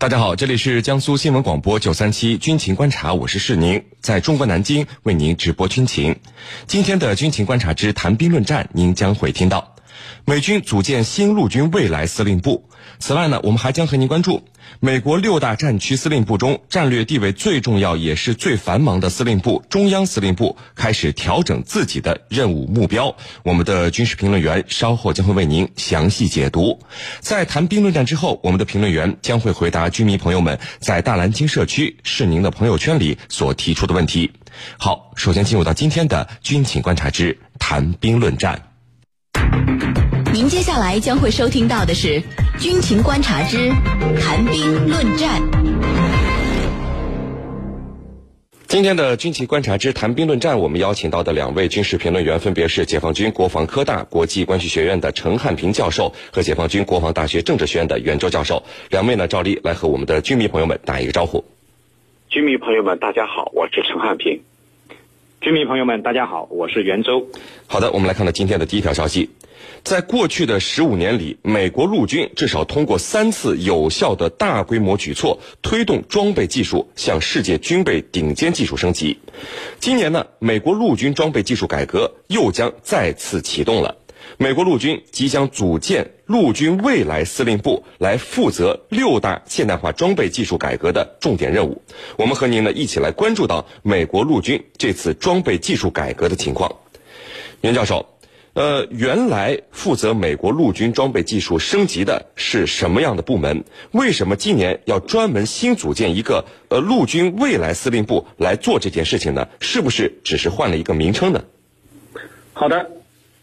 大家好，这里是江苏新闻广播九三七军情观察，我是世宁，在中国南京为您直播军情。今天的军情观察之谈兵论战，您将会听到美军组建新陆军未来司令部。此外呢，我们还将和您关注美国六大战区司令部中战略地位最重要也是最繁忙的司令部——中央司令部开始调整自己的任务目标。我们的军事评论员稍后将会为您详细解读。在谈兵论战之后，我们的评论员将会回答军迷朋友们在大蓝鲸社区是您的朋友圈里所提出的问题。好，首先进入到今天的军情观察之谈兵论战。您接下来将会收听到的是《军情观察之谈兵论战》。今天的军情观察之谈兵论战，我们邀请到的两位军事评论员分别是解放军国防科大国际关系学院的陈汉平教授和解放军国防大学政治学院的袁周教授。两位呢，照例来和我们的军迷朋友们打一个招呼。军迷朋友们，大家好，我是陈汉平。军迷朋友们，大家好，我是袁周。好的，我们来看到今天的第一条消息。在过去的十五年里，美国陆军至少通过三次有效的大规模举措，推动装备技术向世界军备顶尖技术升级。今年呢，美国陆军装备技术改革又将再次启动了。美国陆军即将组建陆军未来司令部，来负责六大现代化装备技术改革的重点任务。我们和您呢一起来关注到美国陆军这次装备技术改革的情况。袁教授。呃，原来负责美国陆军装备技术升级的是什么样的部门？为什么今年要专门新组建一个呃陆军未来司令部来做这件事情呢？是不是只是换了一个名称呢？好的，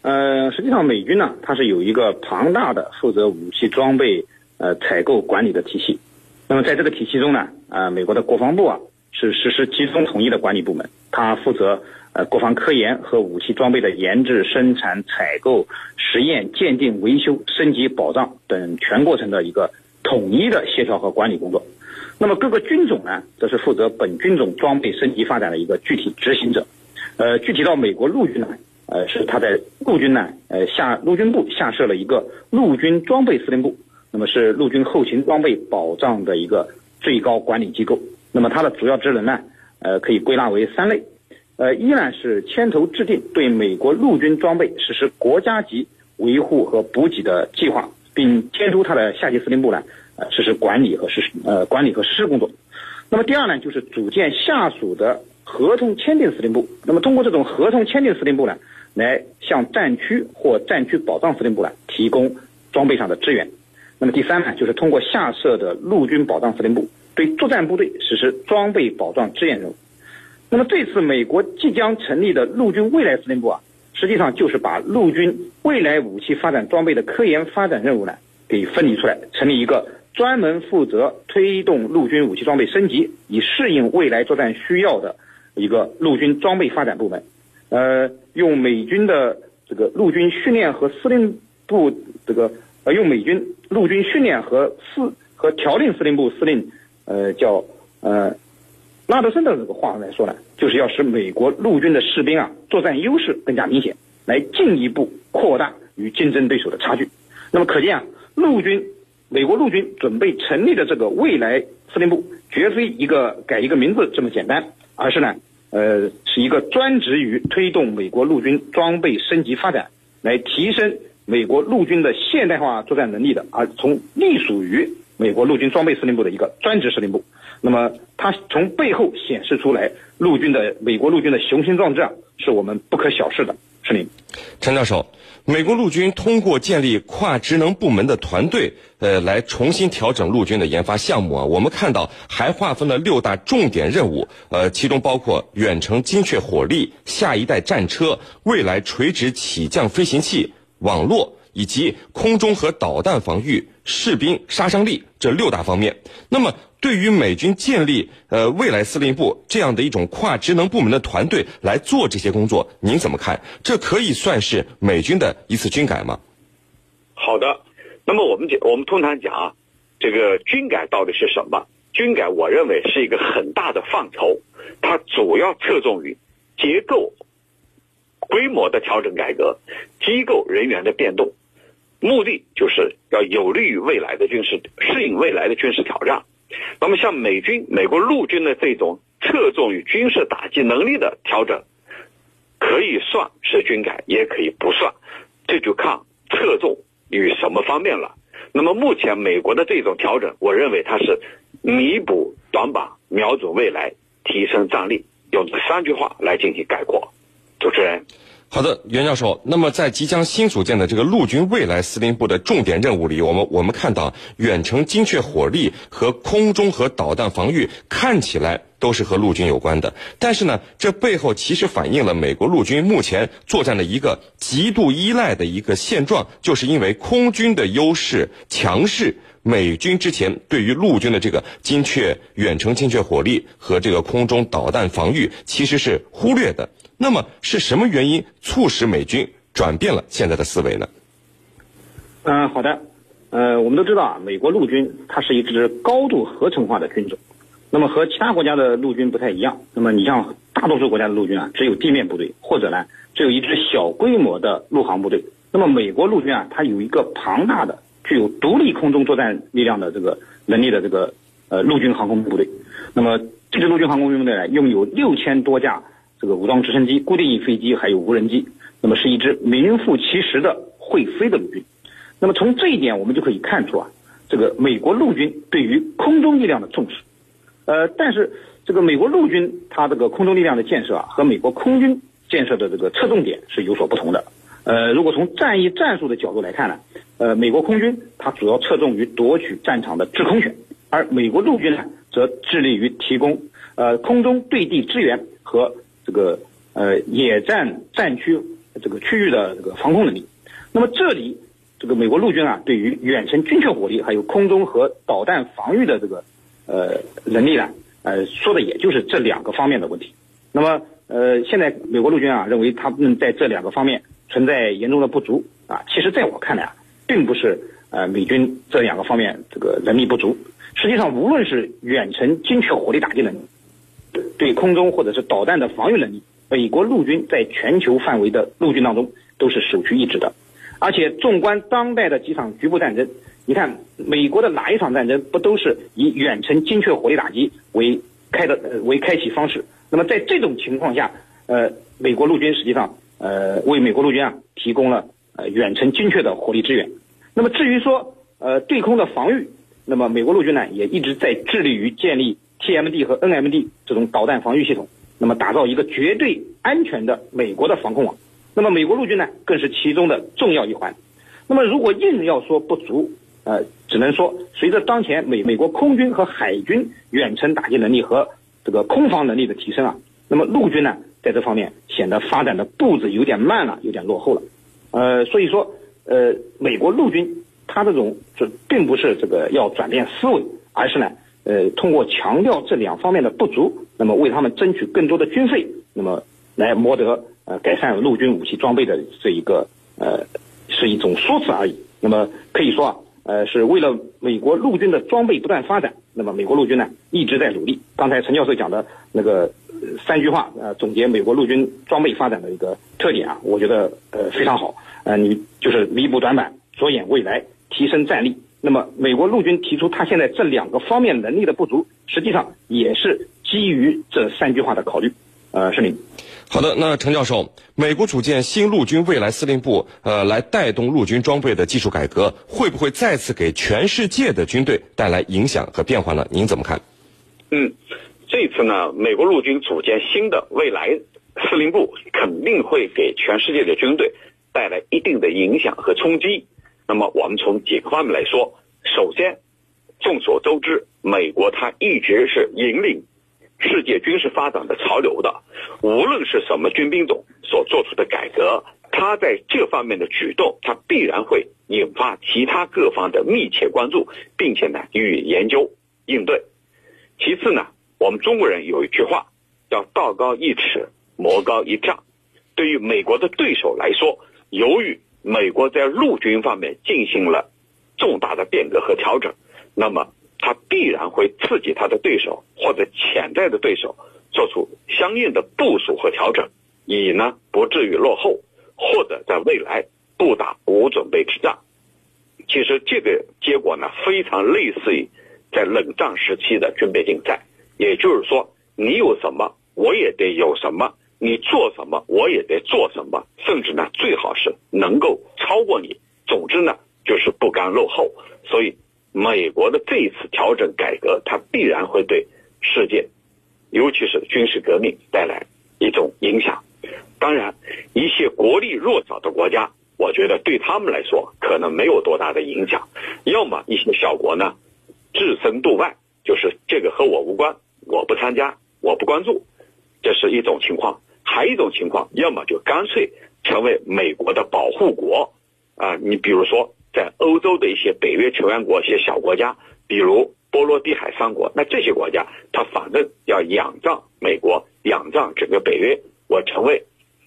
呃，实际上美军呢，它是有一个庞大的负责武器装备呃采购管理的体系。那么在这个体系中呢，呃，美国的国防部啊是实施集中统一的管理部门，它负责。呃，国防科研和武器装备的研制、生产、采购、实验、鉴定、维修、升级、保障等全过程的一个统一的协调和管理工作。那么各个军种呢，则是负责本军种装备升级发展的一个具体执行者。呃，具体到美国陆军呢，呃，是他在陆军呢，呃下陆军部下设了一个陆军装备司令部，那么是陆军后勤装备保障的一个最高管理机构。那么它的主要职能呢，呃，可以归纳为三类。呃，一呢是牵头制定对美国陆军装备实施国家级维护和补给的计划，并监督它的下级司令部呢，呃，实施管理和实施呃管理和实施工作。那么第二呢，就是组建下属的合同签订司令部。那么通过这种合同签订司令部呢，来向战区或战区保障司令部呢提供装备上的支援。那么第三呢，就是通过下设的陆军保障司令部，对作战部队实施装备保障支援任务。那么这次美国即将成立的陆军未来司令部啊，实际上就是把陆军未来武器发展装备的科研发展任务呢，给分离出来，成立一个专门负责推动陆军武器装备升级，以适应未来作战需要的一个陆军装备发展部门。呃，用美军的这个陆军训练和司令部这个呃，用美军陆军训练和司和调令司令部司令，呃，叫呃。拉德森的这个话来说呢，就是要使美国陆军的士兵啊作战优势更加明显，来进一步扩大与竞争对手的差距。那么可见啊，陆军美国陆军准备成立的这个未来司令部，绝非一个改一个名字这么简单，而是呢，呃，是一个专职于推动美国陆军装备升级发展，来提升美国陆军的现代化作战能力的，而从隶属于美国陆军装备司令部的一个专职司令部。那么，它从背后显示出来，陆军的美国陆军的雄心壮志啊，是我们不可小视的。是您，陈教授，美国陆军通过建立跨职能部门的团队，呃，来重新调整陆军的研发项目啊。我们看到还划分了六大重点任务，呃，其中包括远程精确火力、下一代战车、未来垂直起降飞行器、网络。以及空中和导弹防御、士兵杀伤力这六大方面。那么，对于美军建立呃未来司令部这样的一种跨职能部门的团队来做这些工作，您怎么看？这可以算是美军的一次军改吗？好的，那么我们讲，我们通常讲啊，这个军改到底是什么？军改，我认为是一个很大的范畴，它主要侧重于结构、规模的调整改革，机构人员的变动。目的就是要有利于未来的军事适应未来的军事挑战。那么像美军、美国陆军的这种侧重于军事打击能力的调整，可以算是军改，也可以不算，这就看侧重于什么方面了。那么目前美国的这种调整，我认为它是弥补短板，瞄准未来，提升战力，用三句话来进行概括。主持人。好的，袁教授。那么，在即将新组建的这个陆军未来司令部的重点任务里，我们我们看到远程精确火力和空中和导弹防御看起来都是和陆军有关的。但是呢，这背后其实反映了美国陆军目前作战的一个极度依赖的一个现状，就是因为空军的优势强势，美军之前对于陆军的这个精确远程精确火力和这个空中导弹防御其实是忽略的。那么是什么原因促使美军转变了现在的思维呢？嗯，好的。呃，我们都知道啊，美国陆军它是一支高度合成化的军种。那么和其他国家的陆军不太一样。那么你像大多数国家的陆军啊，只有地面部队，或者呢，只有一支小规模的陆航部队。那么美国陆军啊，它有一个庞大的、具有独立空中作战力量的这个能力的这个呃陆军航空部队。那么这支陆军航空部队呢，拥有六千多架。这个武装直升机、固定翼飞机还有无人机，那么是一支名副其实的会飞的陆军。那么从这一点，我们就可以看出啊，这个美国陆军对于空中力量的重视。呃，但是这个美国陆军它这个空中力量的建设啊，和美国空军建设的这个侧重点是有所不同的。呃，如果从战役战术的角度来看呢，呃，美国空军它主要侧重于夺取战场的制空权，而美国陆军呢，则致力于提供呃空中对地支援和这个呃野战战区这个区域的这个防空能力，那么这里这个美国陆军啊，对于远程精确火力还有空中和导弹防御的这个呃能力呢，呃说的也就是这两个方面的问题。那么呃现在美国陆军啊认为他们在这两个方面存在严重的不足啊，其实在我看来啊，并不是呃美军这两个方面这个能力不足，实际上无论是远程精确火力打击能力。对空中或者是导弹的防御能力，美国陆军在全球范围的陆军当中都是首屈一指的。而且纵观当代的几场局部战争，你看美国的哪一场战争不都是以远程精确火力打击为开的为开启方式？那么在这种情况下，呃，美国陆军实际上呃为美国陆军啊提供了呃远程精确的火力支援。那么至于说呃对空的防御，那么美国陆军呢也一直在致力于建立。TMD 和 NMD 这种导弹防御系统，那么打造一个绝对安全的美国的防空网。那么美国陆军呢，更是其中的重要一环。那么如果硬要说不足，呃，只能说随着当前美美国空军和海军远程打击能力和这个空防能力的提升啊，那么陆军呢，在这方面显得发展的步子有点慢了，有点落后了。呃，所以说，呃，美国陆军它这种这并不是这个要转变思维，而是呢。呃，通过强调这两方面的不足，那么为他们争取更多的军费，那么来谋得呃改善陆军武器装备的这一个呃是一种说辞而已。那么可以说啊，呃是为了美国陆军的装备不断发展，那么美国陆军呢一直在努力。刚才陈教授讲的那个三句话，呃总结美国陆军装备发展的一个特点啊，我觉得呃非常好。呃，你就是弥补短板，着眼未来，提升战力。那么，美国陆军提出他现在这两个方面能力的不足，实际上也是基于这三句话的考虑。呃，是您。好的，那陈教授，美国组建新陆军未来司令部，呃，来带动陆军装备的技术改革，会不会再次给全世界的军队带来影响和变化呢？您怎么看？嗯，这次呢，美国陆军组建新的未来司令部，肯定会给全世界的军队带来一定的影响和冲击。那么我们从几个方面来说，首先，众所周知，美国它一直是引领世界军事发展的潮流的。无论是什么军兵种所做出的改革，它在这方面的举动，它必然会引发其他各方的密切关注，并且呢予以研究应对。其次呢，我们中国人有一句话叫“道高一尺，魔高一丈”。对于美国的对手来说，由于美国在陆军方面进行了重大的变革和调整，那么他必然会刺激他的对手或者潜在的对手做出相应的部署和调整，以呢不至于落后，或者在未来不打无准备之仗。其实这个结果呢，非常类似于在冷战时期的军备竞赛。也就是说，你有什么，我也得有什么；你做什么，我也得做什么。甚至呢，最好是能够超过你。总之呢，就是不甘落后。所以，美国的这一次调整改革，它必然会对世界，尤其是军事革命带来一种影响。当然，一些国力弱小的国家，我觉得对他们来说可能没有多大的影响。要么一些小国呢，置身度外，就是这个和我无关。我不参加，我不关注，这是一种情况；还有一种情况，要么就干脆成为美国的保护国啊。你比如说，在欧洲的一些北约成员国、一些小国家，比如波罗的海三国，那这些国家，它反正要仰仗美国，仰仗整个北约，我成为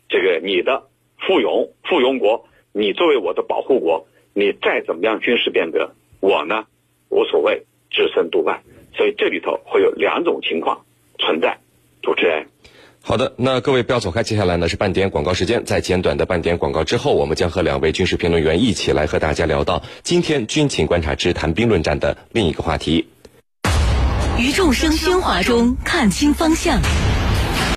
这个你的附庸附庸国，你作为我的保护国，你再怎么样军事变革，我呢无所谓，置身度外。所以这里头会有两种情况存在，主持人。好的，那各位不要走开，接下来呢是半点广告时间，在简短的半点广告之后，我们将和两位军事评论员一起来和大家聊到今天军情观察之谈兵论战的另一个话题。于众生喧哗中看清方向。